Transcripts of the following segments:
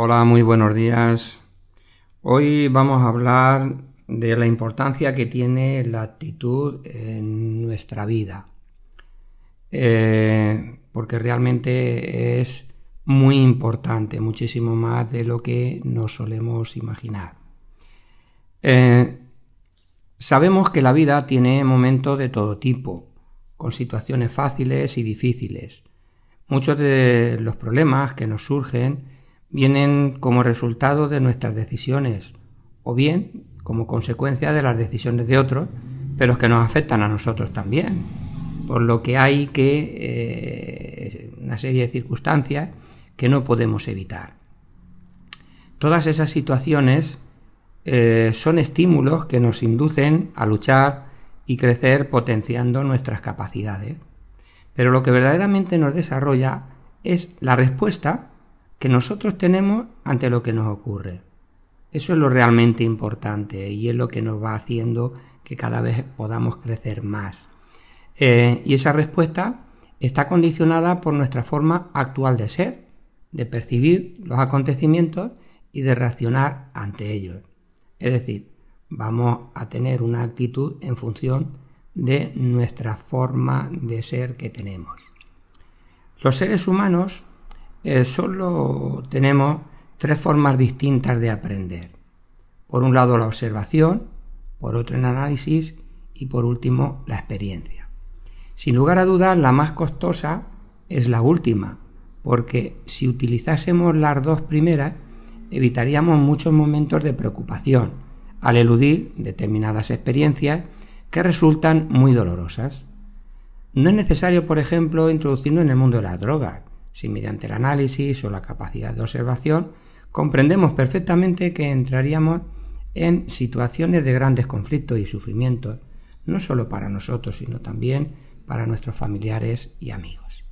Hola, muy buenos días. Hoy vamos a hablar de la importancia que tiene la actitud en nuestra vida. Eh, porque realmente es muy importante, muchísimo más de lo que nos solemos imaginar. Eh, sabemos que la vida tiene momentos de todo tipo, con situaciones fáciles y difíciles. Muchos de los problemas que nos surgen vienen como resultado de nuestras decisiones o bien como consecuencia de las decisiones de otros, pero que nos afectan a nosotros también. Por lo que hay que eh, una serie de circunstancias que no podemos evitar. Todas esas situaciones eh, son estímulos que nos inducen a luchar y crecer potenciando nuestras capacidades. Pero lo que verdaderamente nos desarrolla es la respuesta que nosotros tenemos ante lo que nos ocurre. Eso es lo realmente importante y es lo que nos va haciendo que cada vez podamos crecer más. Eh, y esa respuesta está condicionada por nuestra forma actual de ser, de percibir los acontecimientos y de reaccionar ante ellos. Es decir, vamos a tener una actitud en función de nuestra forma de ser que tenemos. Los seres humanos eh, solo tenemos tres formas distintas de aprender. Por un lado la observación, por otro el análisis y por último la experiencia. Sin lugar a dudas, la más costosa es la última, porque si utilizásemos las dos primeras, evitaríamos muchos momentos de preocupación al eludir determinadas experiencias que resultan muy dolorosas. No es necesario, por ejemplo, introducirnos en el mundo de las drogas, si mediante el análisis o la capacidad de observación comprendemos perfectamente que entraríamos en situaciones de grandes conflictos y sufrimientos, no solo para nosotros, sino también para nuestros familiares y amigos.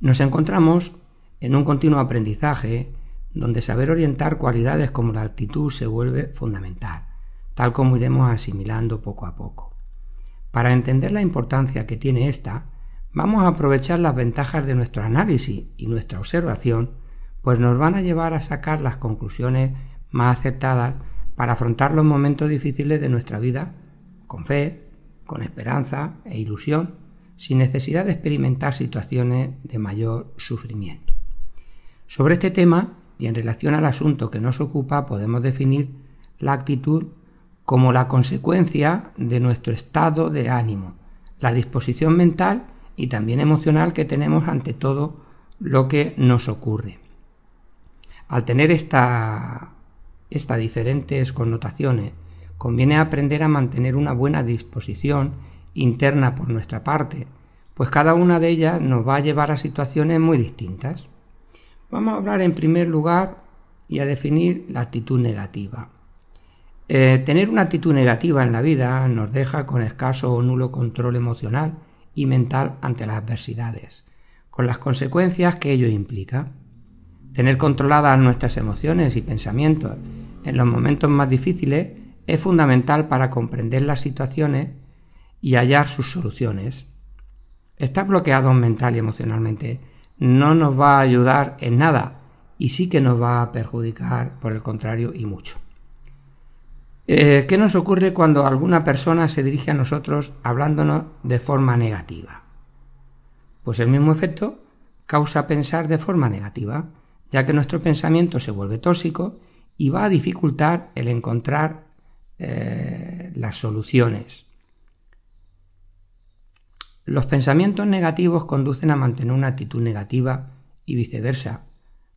Nos encontramos en un continuo aprendizaje donde saber orientar cualidades como la actitud se vuelve fundamental, tal como iremos asimilando poco a poco. Para entender la importancia que tiene esta, Vamos a aprovechar las ventajas de nuestro análisis y nuestra observación, pues nos van a llevar a sacar las conclusiones más aceptadas para afrontar los momentos difíciles de nuestra vida con fe, con esperanza e ilusión, sin necesidad de experimentar situaciones de mayor sufrimiento. Sobre este tema y en relación al asunto que nos ocupa podemos definir la actitud como la consecuencia de nuestro estado de ánimo, la disposición mental y también emocional que tenemos ante todo lo que nos ocurre. Al tener estas diferentes connotaciones, conviene aprender a mantener una buena disposición interna por nuestra parte, pues cada una de ellas nos va a llevar a situaciones muy distintas. Vamos a hablar en primer lugar y a definir la actitud negativa. Eh, tener una actitud negativa en la vida nos deja con escaso o nulo control emocional y mental ante las adversidades, con las consecuencias que ello implica. Tener controladas nuestras emociones y pensamientos en los momentos más difíciles es fundamental para comprender las situaciones y hallar sus soluciones. Estar bloqueados mental y emocionalmente no nos va a ayudar en nada y sí que nos va a perjudicar, por el contrario, y mucho. Eh, ¿Qué nos ocurre cuando alguna persona se dirige a nosotros hablándonos de forma negativa? Pues el mismo efecto causa pensar de forma negativa, ya que nuestro pensamiento se vuelve tóxico y va a dificultar el encontrar eh, las soluciones. Los pensamientos negativos conducen a mantener una actitud negativa y viceversa.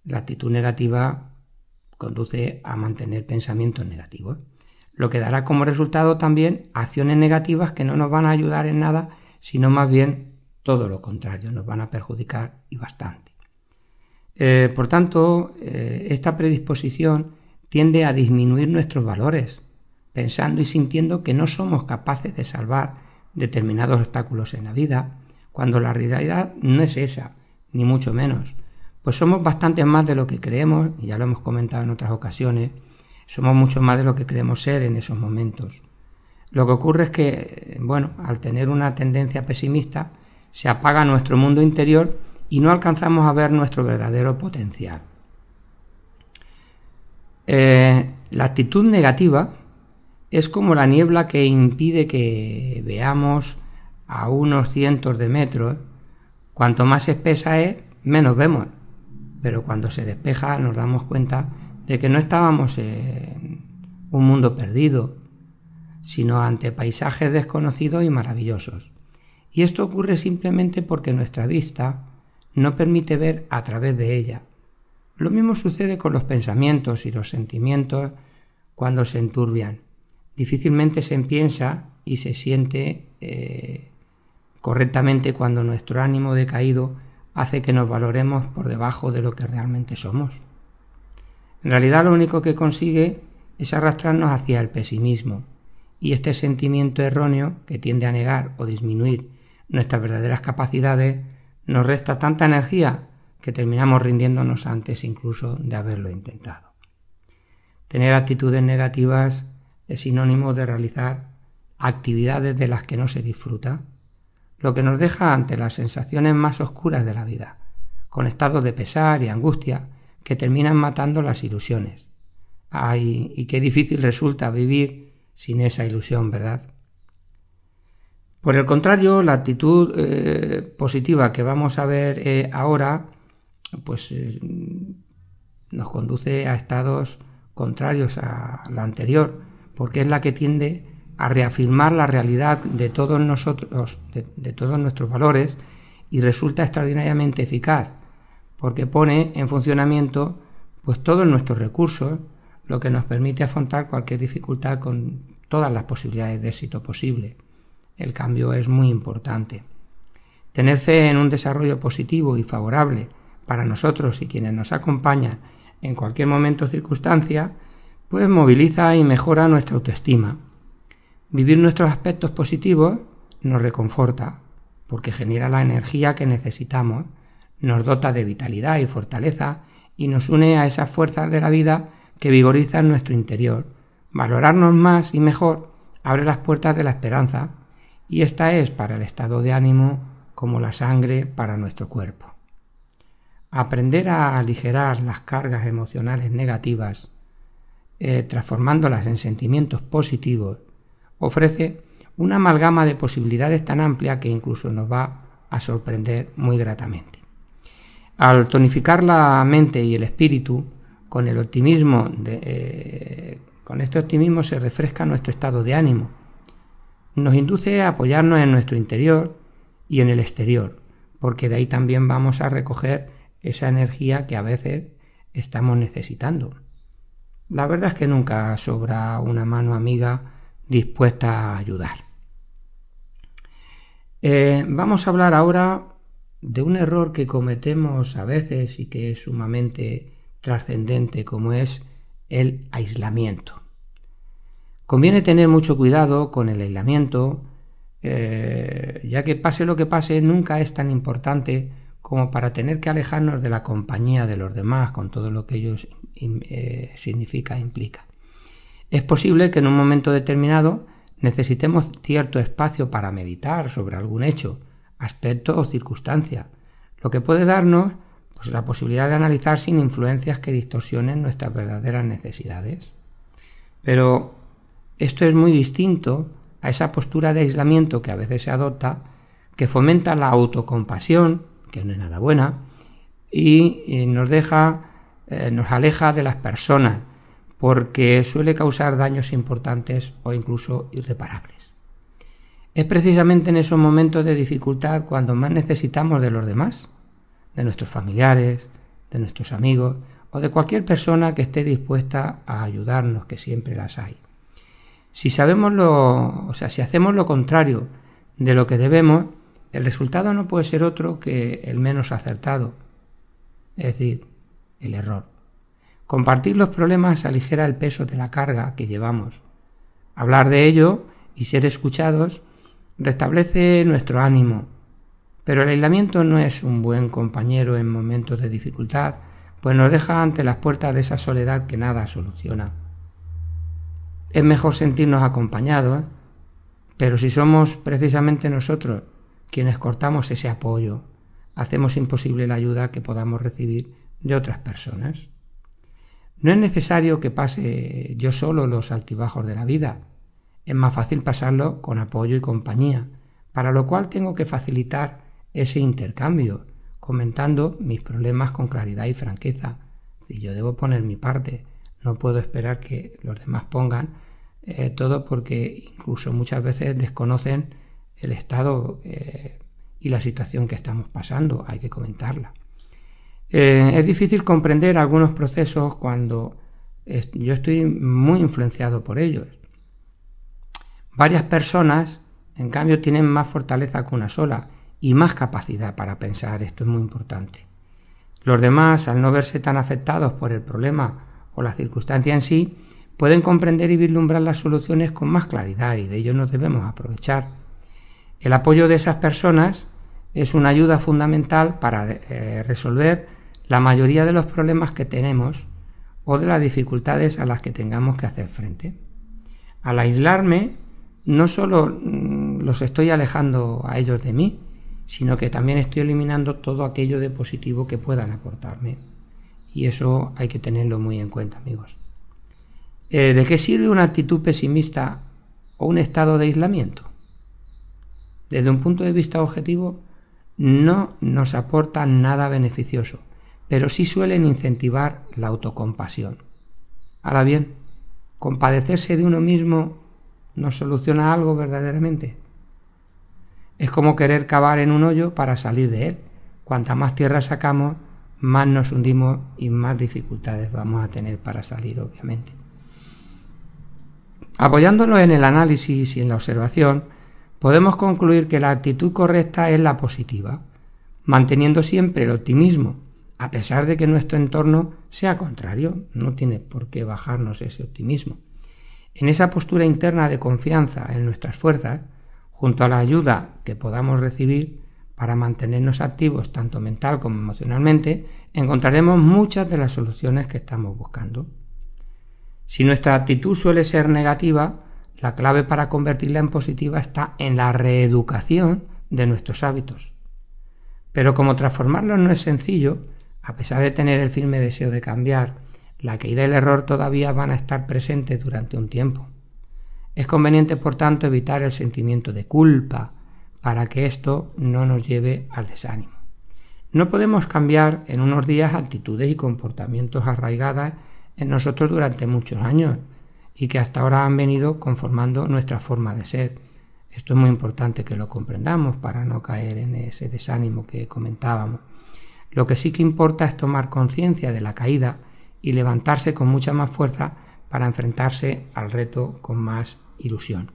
La actitud negativa conduce a mantener pensamientos negativos lo que dará como resultado también acciones negativas que no nos van a ayudar en nada, sino más bien todo lo contrario, nos van a perjudicar y bastante. Eh, por tanto, eh, esta predisposición tiende a disminuir nuestros valores, pensando y sintiendo que no somos capaces de salvar determinados obstáculos en la vida, cuando la realidad no es esa, ni mucho menos, pues somos bastante más de lo que creemos, y ya lo hemos comentado en otras ocasiones, somos mucho más de lo que creemos ser en esos momentos. Lo que ocurre es que, bueno, al tener una tendencia pesimista, se apaga nuestro mundo interior y no alcanzamos a ver nuestro verdadero potencial. Eh, la actitud negativa es como la niebla que impide que veamos a unos cientos de metros. Cuanto más espesa es, menos vemos. Pero cuando se despeja nos damos cuenta de que no estábamos en un mundo perdido, sino ante paisajes desconocidos y maravillosos. Y esto ocurre simplemente porque nuestra vista no permite ver a través de ella. Lo mismo sucede con los pensamientos y los sentimientos cuando se enturbian. Difícilmente se piensa y se siente eh, correctamente cuando nuestro ánimo decaído hace que nos valoremos por debajo de lo que realmente somos. En realidad lo único que consigue es arrastrarnos hacia el pesimismo, y este sentimiento erróneo que tiende a negar o disminuir nuestras verdaderas capacidades nos resta tanta energía que terminamos rindiéndonos antes incluso de haberlo intentado. Tener actitudes negativas es sinónimo de realizar actividades de las que no se disfruta, lo que nos deja ante las sensaciones más oscuras de la vida, con estados de pesar y angustia que terminan matando las ilusiones. Ay, y qué difícil resulta vivir sin esa ilusión, ¿verdad? Por el contrario, la actitud eh, positiva que vamos a ver eh, ahora, pues eh, nos conduce a estados contrarios a la anterior, porque es la que tiende a reafirmar la realidad de todos nosotros, de, todos nuestros valores, y resulta extraordinariamente eficaz, porque pone en funcionamiento pues todos nuestros recursos, lo que nos permite afrontar cualquier dificultad con todas las posibilidades de éxito posible. El cambio es muy importante. Tener fe en un desarrollo positivo y favorable para nosotros y quienes nos acompañan en cualquier momento o circunstancia, pues moviliza y mejora nuestra autoestima. Vivir nuestros aspectos positivos nos reconforta, porque genera la energía que necesitamos, nos dota de vitalidad y fortaleza y nos une a esas fuerzas de la vida que vigorizan nuestro interior. Valorarnos más y mejor abre las puertas de la esperanza y esta es para el estado de ánimo como la sangre para nuestro cuerpo. Aprender a aligerar las cargas emocionales negativas, eh, transformándolas en sentimientos positivos, ofrece una amalgama de posibilidades tan amplia que incluso nos va a sorprender muy gratamente. Al tonificar la mente y el espíritu, con el optimismo, eh, con este optimismo se refresca nuestro estado de ánimo nos induce a apoyarnos en nuestro interior y en el exterior, porque de ahí también vamos a recoger esa energía que a veces estamos necesitando. La verdad es que nunca sobra una mano amiga dispuesta a ayudar. Eh, vamos a hablar ahora de un error que cometemos a veces y que es sumamente trascendente como es el aislamiento. Conviene tener mucho cuidado con el aislamiento, eh, ya que pase lo que pase, nunca es tan importante como para tener que alejarnos de la compañía de los demás, con todo lo que ello eh, significa, implica. Es posible que en un momento determinado necesitemos cierto espacio para meditar sobre algún hecho, aspecto o circunstancia, lo que puede darnos pues, la posibilidad de analizar sin influencias que distorsionen nuestras verdaderas necesidades. Pero esto es muy distinto a esa postura de aislamiento que a veces se adopta, que fomenta la autocompasión, que no es nada buena, y nos deja, eh, nos aleja de las personas, porque suele causar daños importantes o incluso irreparables. Es precisamente en esos momentos de dificultad cuando más necesitamos de los demás, de nuestros familiares, de nuestros amigos o de cualquier persona que esté dispuesta a ayudarnos, que siempre las hay. Si sabemos lo, o sea, si hacemos lo contrario de lo que debemos, el resultado no puede ser otro que el menos acertado, es decir, el error. Compartir los problemas aligera el peso de la carga que llevamos. Hablar de ello y ser escuchados restablece nuestro ánimo, pero el aislamiento no es un buen compañero en momentos de dificultad, pues nos deja ante las puertas de esa soledad que nada soluciona. Es mejor sentirnos acompañados, pero si somos precisamente nosotros quienes cortamos ese apoyo, hacemos imposible la ayuda que podamos recibir de otras personas. No es necesario que pase yo solo los altibajos de la vida. Es más fácil pasarlo con apoyo y compañía, para lo cual tengo que facilitar ese intercambio, comentando mis problemas con claridad y franqueza. Si yo debo poner mi parte, no puedo esperar que los demás pongan eh, todo porque incluso muchas veces desconocen el estado eh, y la situación que estamos pasando, hay que comentarla. Eh, es difícil comprender algunos procesos cuando yo estoy muy influenciado por ellos. Varias personas, en cambio, tienen más fortaleza que una sola y más capacidad para pensar, esto es muy importante. Los demás, al no verse tan afectados por el problema o la circunstancia en sí, pueden comprender y vislumbrar las soluciones con más claridad y de ello nos debemos aprovechar. El apoyo de esas personas es una ayuda fundamental para eh, resolver la mayoría de los problemas que tenemos o de las dificultades a las que tengamos que hacer frente. Al aislarme, no solo mm, los estoy alejando a ellos de mí, sino que también estoy eliminando todo aquello de positivo que puedan aportarme. Y eso hay que tenerlo muy en cuenta, amigos. Eh, ¿De qué sirve una actitud pesimista o un estado de aislamiento? Desde un punto de vista objetivo, no nos aportan nada beneficioso, pero sí suelen incentivar la autocompasión. Ahora bien, compadecerse de uno mismo nos soluciona algo verdaderamente. Es como querer cavar en un hoyo para salir de él. Cuanta más tierra sacamos, más nos hundimos y más dificultades vamos a tener para salir, obviamente. Apoyándonos en el análisis y en la observación, podemos concluir que la actitud correcta es la positiva, manteniendo siempre el optimismo, a pesar de que nuestro entorno sea contrario, no tiene por qué bajarnos ese optimismo. En esa postura interna de confianza en nuestras fuerzas, junto a la ayuda que podamos recibir para mantenernos activos tanto mental como emocionalmente, encontraremos muchas de las soluciones que estamos buscando. Si nuestra actitud suele ser negativa, la clave para convertirla en positiva está en la reeducación de nuestros hábitos. Pero como transformarlos no es sencillo, a pesar de tener el firme deseo de cambiar, la caída y el error todavía van a estar presentes durante un tiempo. Es conveniente, por tanto, evitar el sentimiento de culpa para que esto no nos lleve al desánimo. No podemos cambiar en unos días actitudes y comportamientos arraigadas en nosotros durante muchos años y que hasta ahora han venido conformando nuestra forma de ser. Esto es muy importante que lo comprendamos para no caer en ese desánimo que comentábamos. Lo que sí que importa es tomar conciencia de la caída y levantarse con mucha más fuerza para enfrentarse al reto con más ilusión.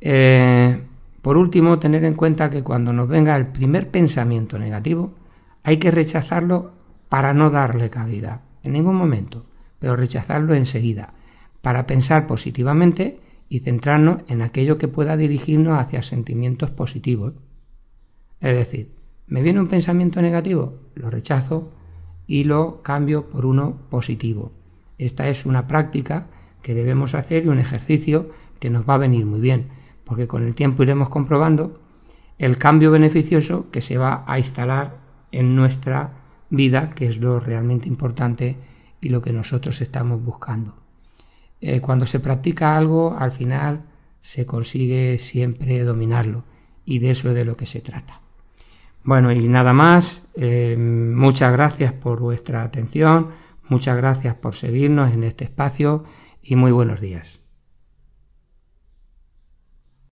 Eh, por último, tener en cuenta que cuando nos venga el primer pensamiento negativo, hay que rechazarlo para no darle cabida en ningún momento, pero rechazarlo enseguida, para pensar positivamente y centrarnos en aquello que pueda dirigirnos hacia sentimientos positivos. Es decir, me viene un pensamiento negativo, lo rechazo y lo cambio por uno positivo. Esta es una práctica que debemos hacer y un ejercicio que nos va a venir muy bien, porque con el tiempo iremos comprobando el cambio beneficioso que se va a instalar en nuestra vida, que es lo realmente importante y lo que nosotros estamos buscando. Eh, cuando se practica algo, al final se consigue siempre dominarlo y de eso es de lo que se trata. Bueno, y nada más, eh, muchas gracias por vuestra atención, muchas gracias por seguirnos en este espacio y muy buenos días.